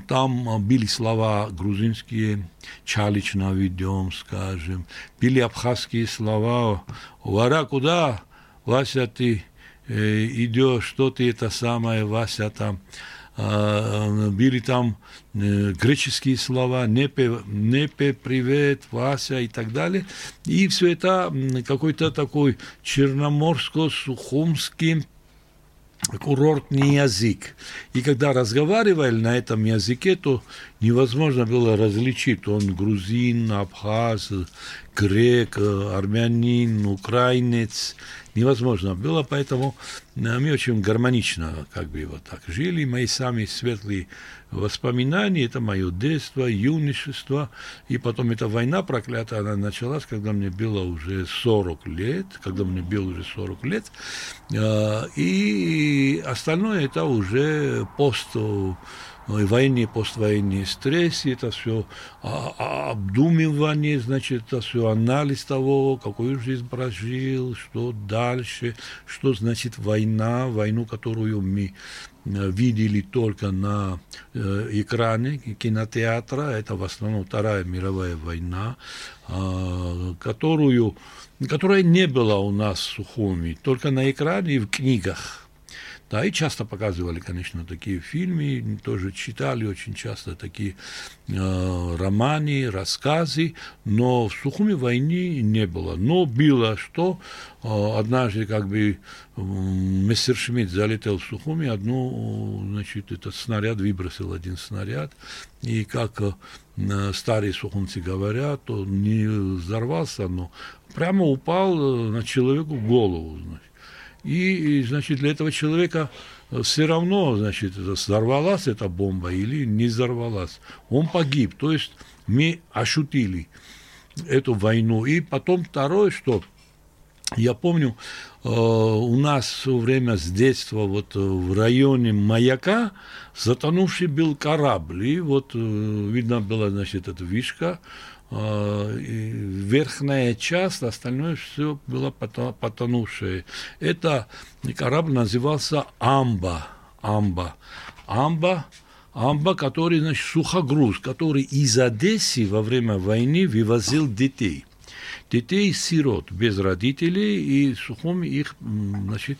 там были слова грузинские, чалич наведем, скажем, были абхазские слова, вара куда, Вася, ты Э, идешь, что ты это самое, Вася, там, а, были там э, греческие слова, непе, непе, привет, Вася и так далее. И все это какой-то такой черноморско-сухумский курортный язык. И когда разговаривали на этом языке, то невозможно было различить, он грузин, абхаз, грек, армянин, украинец. Невозможно было, поэтому мы очень гармонично как бы вот так жили. Мои самые светлые воспоминания, это мое детство, юношество, и потом эта война проклятая, она началась, когда мне было уже 40 лет, когда мне было уже 40 лет, и остальное это уже пост военные, поствоенные стрессы, это все а, а, обдумывание, значит, это все анализ того, какую жизнь прожил, что дальше, что значит война, войну, которую мы э, видели только на э, экране кинотеатра, это в основном Вторая мировая война, э, которую, которая не была у нас в Сухуми, только на экране и в книгах. Да, и часто показывали, конечно, такие фильмы, тоже читали очень часто такие э, романы, рассказы, но в Сухуми войны не было. Но было что, э, однажды как бы э, Мессершмитт залетел в Сухуми, одну, значит, этот снаряд выбросил, один снаряд, и как э, старые сухумцы говорят, он не взорвался, но прямо упал э, на человеку в голову, значит. И, значит, для этого человека э, все равно, значит, взорвалась эта бомба или не взорвалась. Он погиб. То есть мы ощутили эту войну. И потом второе, что я помню, э, у нас все время с детства вот э, в районе маяка затонувший был корабль. И вот видно была, значит, эта вишка, верхняя часть, остальное все было потонувшее. Это корабль назывался Амба. Амба. Амба Амба, который, значит, сухогруз, который из Одессы во время войны вывозил детей. Детей сирот без родителей, и Сухоми их, значит,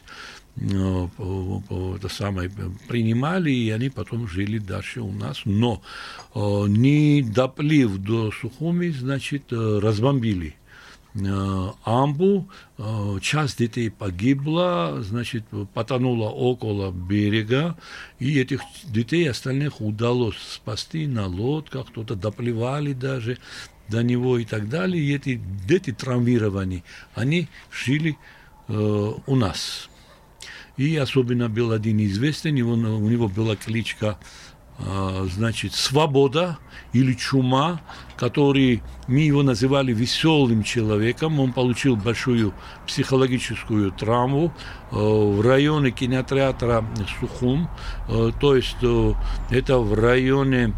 это самое, принимали, и они потом жили дальше у нас. Но э, не доплив до Сухуми, значит, э, разбомбили Амбу, часть детей погибла, значит, потонула около берега, и этих детей остальных удалось спасти на лодках, кто-то доплевали даже до него и так далее. И эти дети травмированные, они жили у нас. И особенно был один известный, у него была кличка а, значит, свобода или чума, который мы его называли веселым человеком. Он получил большую психологическую травму э, в районе кинотеатра Сухум, э, то есть э, это в районе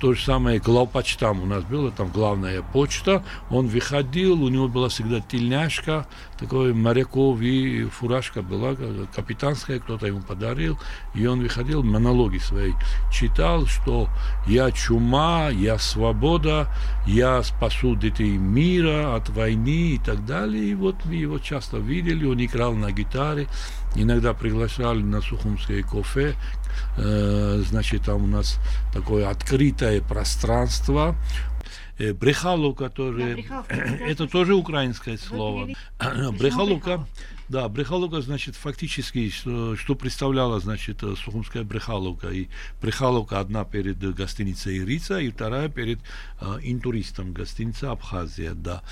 то же самое главпочтам у нас было, там главная почта, он выходил, у него была всегда тельняшка, такой моряков и фуражка была капитанская, кто-то ему подарил, и он выходил, монологи свои читал, что я чума, я свобода, я спасу детей мира от войны и так далее, и вот мы его часто видели, он играл на гитаре, иногда приглашали на Сухумское кафе, э, значит, там у нас такое открытое пространство, э, Брехалука тоже, да, это тоже украинское слово. Брехалука, да, Брехалука, значит, фактически, что, представляла, значит, Сухумская Брехалука. И Брехалука одна перед гостиницей Рица, и вторая перед э, интуристом гостиница Абхазия, да.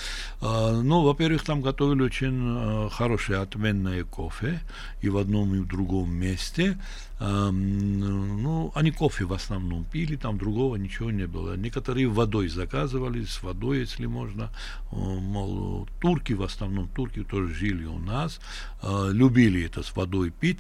Э, ну, во-первых, там готовили очень э, хорошее, отменное кофе, и в одном, и в другом месте. Ну, они кофе в основном пили, там другого ничего не было. Некоторые водой заказывали, с водой, если можно. Мол, турки в основном, турки тоже жили у нас, любили это с водой пить.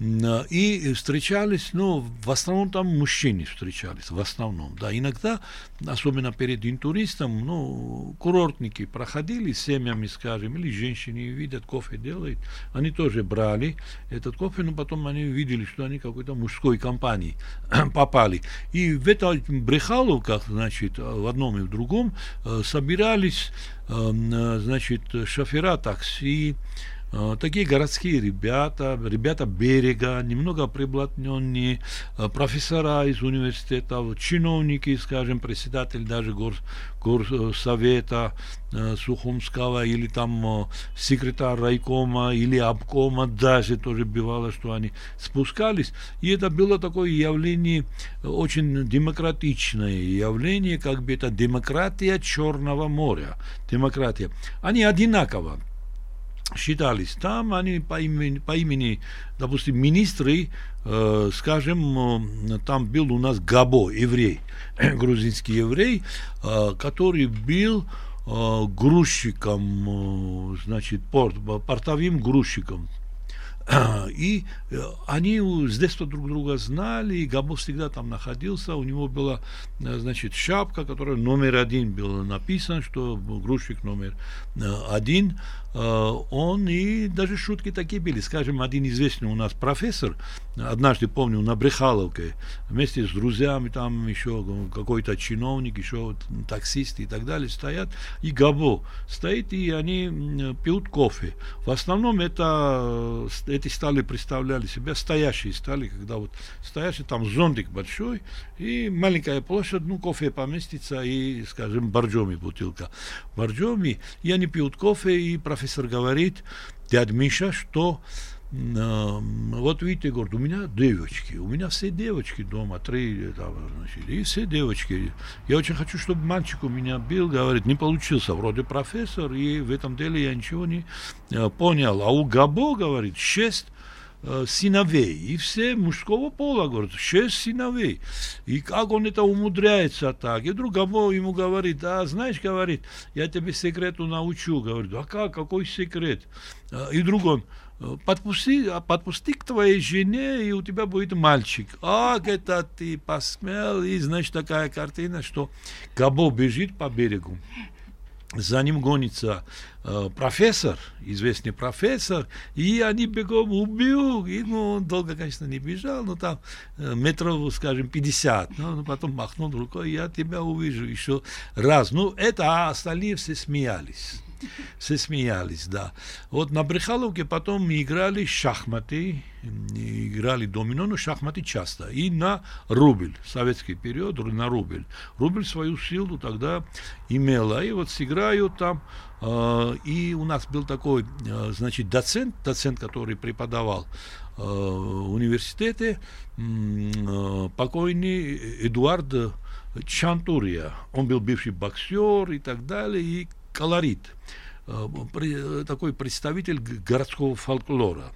И встречались, ну, в основном там мужчины встречались, в основном. Да, иногда, особенно перед интуристом, ну, курортники проходили с семьями, скажем, или женщины видят, кофе делают, они тоже брали этот кофе, но потом они видели, что они какой-то мужской компании попали. И в этой брехаловках, значит, в одном и в другом, э, собирались, э, значит, шофера такси, Э, такие городские ребята, ребята берега, немного приблотненные, э, профессора из университетов, чиновники, скажем, председатель даже гор, э, Сухумского или там секретарь райкома или обкома даже тоже бывало, что они спускались. И это было такое явление, очень демократичное явление, как бы это демократия Черного моря. Демократия. Они одинаково считались. Там они по имени, по имени допустим, министры, э, скажем, там был у нас Габо, еврей, грузинский еврей, э, который был э, грузчиком, э, значит, порт, портовым грузчиком. И э, они с детства друг друга знали, и Габо всегда там находился. У него была, э, значит, шапка, которая номер один было написано, что грузчик номер э, один. Он и даже шутки такие были. Скажем, один известный у нас профессор, однажды, помню, на Брехаловке, вместе с друзьями, там еще какой-то чиновник, еще таксист и так далее стоят, и Габо стоит, и они пьют кофе. В основном это эти стали представляли себя стоящие стали, когда вот стоящий там зонтик большой и маленькая площадь, ну, кофе поместится и, скажем, боржоми бутылка. Боржоми, и они пьют кофе, и профессор говорит, дядь Миша, что вот видите, говорит, у меня девочки, у меня все девочки дома, три, там, значит, и все девочки. Я очень хочу, чтобы мальчик у меня был, говорит, не получился, вроде профессор, и в этом деле я ничего не э, понял. А у Габо, говорит, шесть э, сыновей, и все мужского пола, говорит, шесть сыновей. И как он это умудряется так? И Габо ему говорит, а знаешь, говорит, я тебе секрету научу, говорит, а как, какой секрет? Э, и вдруг он, подпусти, подпусти к твоей жене, и у тебя будет мальчик. Ах, это ты посмел, и, значит, такая картина, что Габо бежит по берегу, за ним гонится э, профессор, известный профессор, и они бегом убил, и, ну, он долго, конечно, не бежал, но там э, метров, скажем, 50, но ну, потом махнул рукой, я тебя увижу еще раз. Ну, это, а остальные все смеялись смеялись, да. Вот на Брехаловке потом мы играли шахматы, играли домино, но шахматы часто. И на рубль, советский период, на рубль. Рубль свою силу тогда имела. И вот сыграю там, э, и у нас был такой, э, значит, доцент, доцент, который преподавал в университете, э, покойный Эдуард Чантурия. Он был бывший боксер и так далее, и колорит, э, такой представитель городского фольклора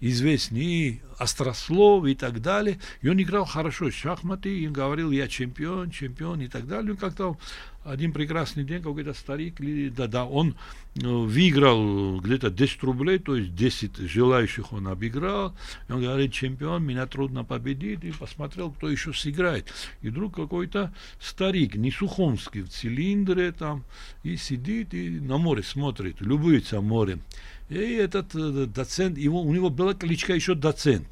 известный острослов и так далее. И он играл хорошо в шахматы, и говорил, я чемпион, чемпион и так далее. И как-то один прекрасный день какой-то старик, да, да, он э, выиграл где-то 10 рублей, то есть 10 желающих он обыграл. И он говорит, чемпион, меня трудно победить. И посмотрел, кто еще сыграет. И вдруг какой-то старик, не сухомский, в цилиндре там, и сидит, и на море смотрит, любуется морем. И этот э, доцент, его, у него была кличка еще доцент.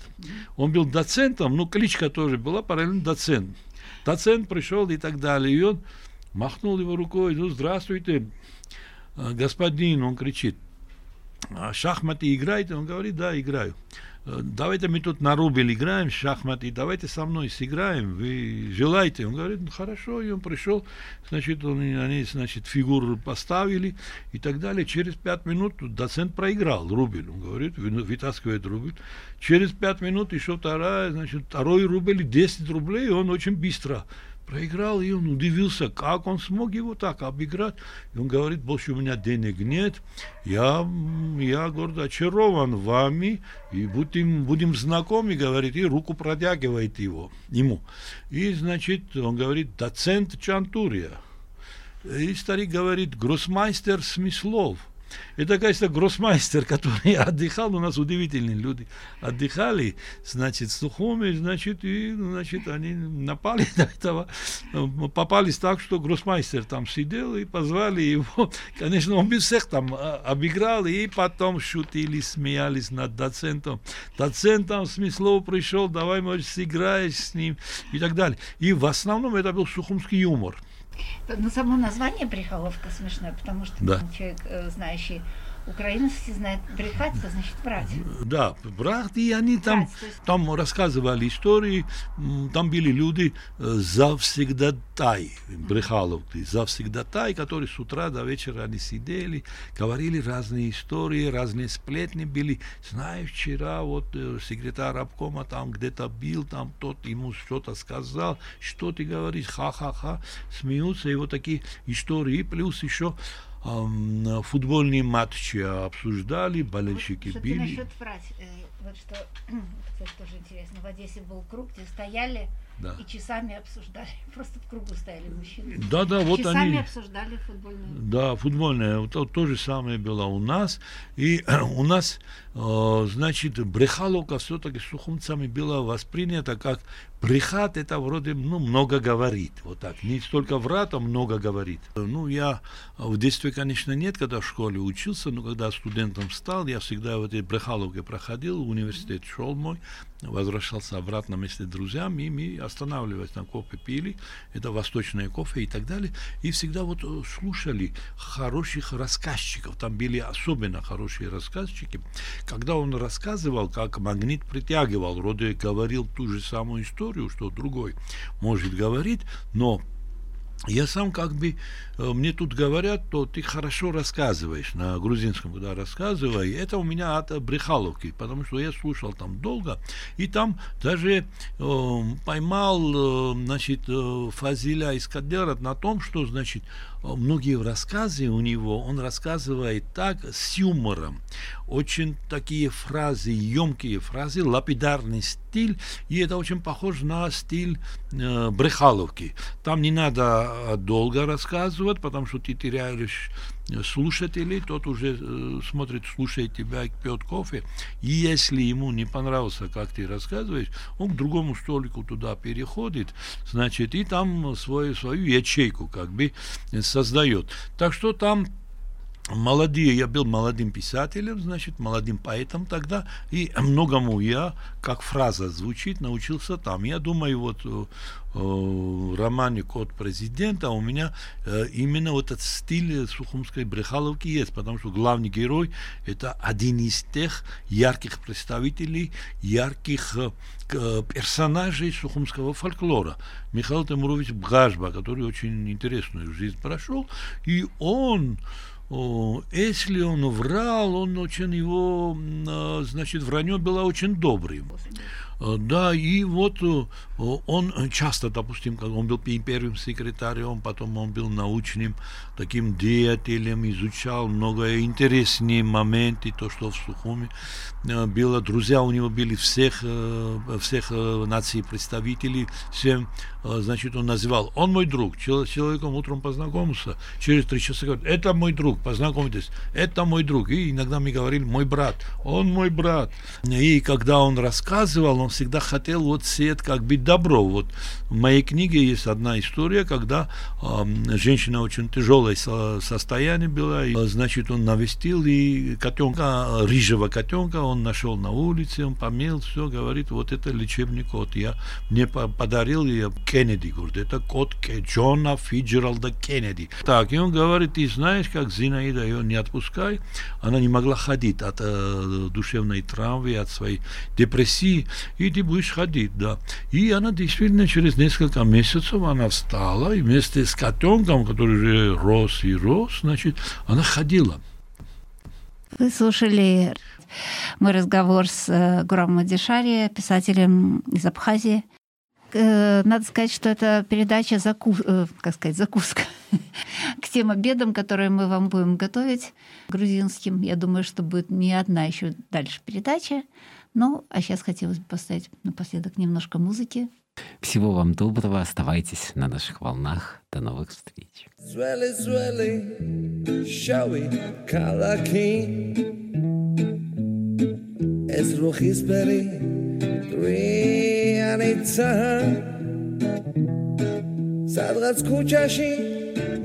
Он был доцентом, но кличка тоже была параллельно доцент. Доцент пришел и так далее. И он махнул его рукой, ну, здравствуйте, э, господин, он кричит, «А шахматы играете? Он говорит, да, играю. «Э, давайте мы тут на рубль играем в шахматы, давайте со мной сыграем, вы желаете? Он говорит, ну хорошо, и он пришел, значит, он, они, значит, фигуру поставили и так далее. Через пять минут доцент проиграл рубль, он говорит, вытаскивает рубль. Через пять минут еще вторая, значит, второй рубль, 10 рублей, и он очень быстро проиграл, и он удивился, как он смог его так обыграть. И он говорит, больше у меня денег нет, я, я говорит, очарован вами, и будем, будем знакомы, говорит, и руку протягивает его, ему. И, значит, он говорит, доцент Чантурия. И старик говорит, гроссмайстер Смислов. Это, конечно, гроссмайстер, который отдыхал, у нас удивительные люди отдыхали, значит, с Сухуми, значит, и, значит, они напали на этого, попались так, что гроссмайстер там сидел, и позвали его, конечно, он без всех там а, обыграл, и потом шутили, смеялись над доцентом. Доцент там пришел, давай, может, сыграешь с ним, и так далее. И в основном это был сухумский юмор. Ну, само название Брехаловка смешное, потому что да. человек, э, знающий украинцы знают брехать, это значит врать. Да, врать, и они там, Врать, то есть- там рассказывали истории, там были люди э, завсегдатай, брехаловки, завсегдатай, которые с утра до вечера они сидели, говорили разные истории, разные сплетни были. Знаешь, вчера вот э, секретарь обкома там где-то бил, там тот ему что-то сказал, что ты говоришь, ха-ха-ха, смеются, и вот такие истории, плюс еще футбольные матчи обсуждали, болельщики Что ты били. насчет фраз, э, вот что, кстати, тоже интересно, в Одессе был круг, где стояли Да. и часами обсуждали, просто в кругу стояли мужчины. Да, да, вот часами они. обсуждали футбольную. Да, футбольная. Вот то, то же самое было у нас. И у нас, э, значит, брехаловка все-таки сухумцами была воспринята как брехат, это вроде, ну, много говорит. Вот так. Не столько врат, а много говорит. Ну, я в детстве, конечно, нет, когда в школе учился, но когда студентом стал, я всегда в этой брехаловке проходил, университет шел мой, возвращался обратно вместе с друзьями, и мы останавливались на кофе пили, это восточное кофе и так далее, и всегда вот э, слушали хороших рассказчиков, там были особенно хорошие рассказчики, когда он рассказывал, как магнит притягивал, вроде говорил ту же самую историю, что другой может говорить, но я сам как бы, э, мне тут говорят, то ты хорошо рассказываешь на грузинском, когда рассказывай. Это у меня от Брехаловки, потому что я слушал там долго, и там даже э, поймал, э, значит, э, Фазиля Искадера на том, что, значит, э, многие рассказы у него, он рассказывает так, с юмором. Очень такие фразы, емкие фразы, лапидарный стиль, и это очень похоже на стиль э, Брехаловки. Там не надо э, долго рассказывать, потому что ты теряешь э, слушателей, тот уже э, смотрит, слушает тебя пьет кофе. И если ему не понравился, как ты рассказываешь, он к другому столику туда переходит, значит, и там свою, свою ячейку как бы э, создает. Так что там молодые, я был молодым писателем, значит, молодым поэтом тогда, и многому я, как фраза звучит, научился там. Я думаю, вот э, э, в романе «Код президента» у меня э, именно вот этот стиль Сухумской Брехаловки есть, потому что главный герой – это один из тех ярких представителей, ярких персонажей сухумского фольклора. Михаил Тимурович Бгажба, который очень интересную жизнь прошел, и он если он врал, он очень его, а, значит, вранье было очень добрым. Э, Да, и вот э, он часто, допустим, как он был пе- первым секретарем, потом он был научным таким деятелем, изучал много интересные моменты, то, что в Сухуме э, было. Друзья у него были всех, всех наций представителей, всем, значит, он называл, он мой друг, человеком утром познакомился, через три часа говорит, это мой друг, познакомьтесь, это мой друг. И иногда мы говорили, мой брат, он мой брат. И когда он рассказывал, он всегда хотел вот сеять как бы добро. Вот в моей книге есть одна история, когда ам, женщина очень тяжелое со- состояние была, и, значит, он навестил и котенка, рыжего котенка он нашел на улице, он помел, все, говорит, вот это лечебный кот. Я мне по- подарил я Кеннеди, говорит, это кот Джона Фиджералда Кеннеди. Так, и он говорит, ты знаешь, как Зинаида ее не отпускай, она не могла ходить от э, душевной травмы, от своей депрессии, и ты будешь ходить, да. И она действительно через несколько месяцев она встала, и вместе с котенком, который уже рос и рос, значит, она ходила. Вы слушали мой разговор с э, Гурамом Адишари, писателем из Абхазии. Э, Надо сказать, что это передача заку... э, как сказать, закуска к тем обедам, которые мы вам будем готовить грузинским. Я думаю, что будет не одна еще дальше передача. Ну, а сейчас хотелось бы поставить напоследок немножко музыки. Всего вам доброго, оставайтесь на наших волнах. До новых встреч. Swelly, swelly, showy. Es rojisperi, rianitza. Sadrat skuchashi,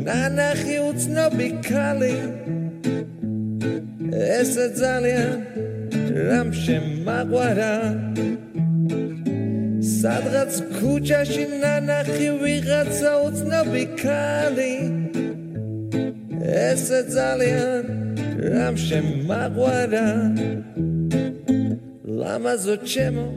nanachi utzno bikali. Es zalia, ramshem magwara. სადღაც ქუჩაში ნანახი ვიღაცა უცნობი ქალი ესე ძალიან რამ შემაყვარა ლამაზო ჩემო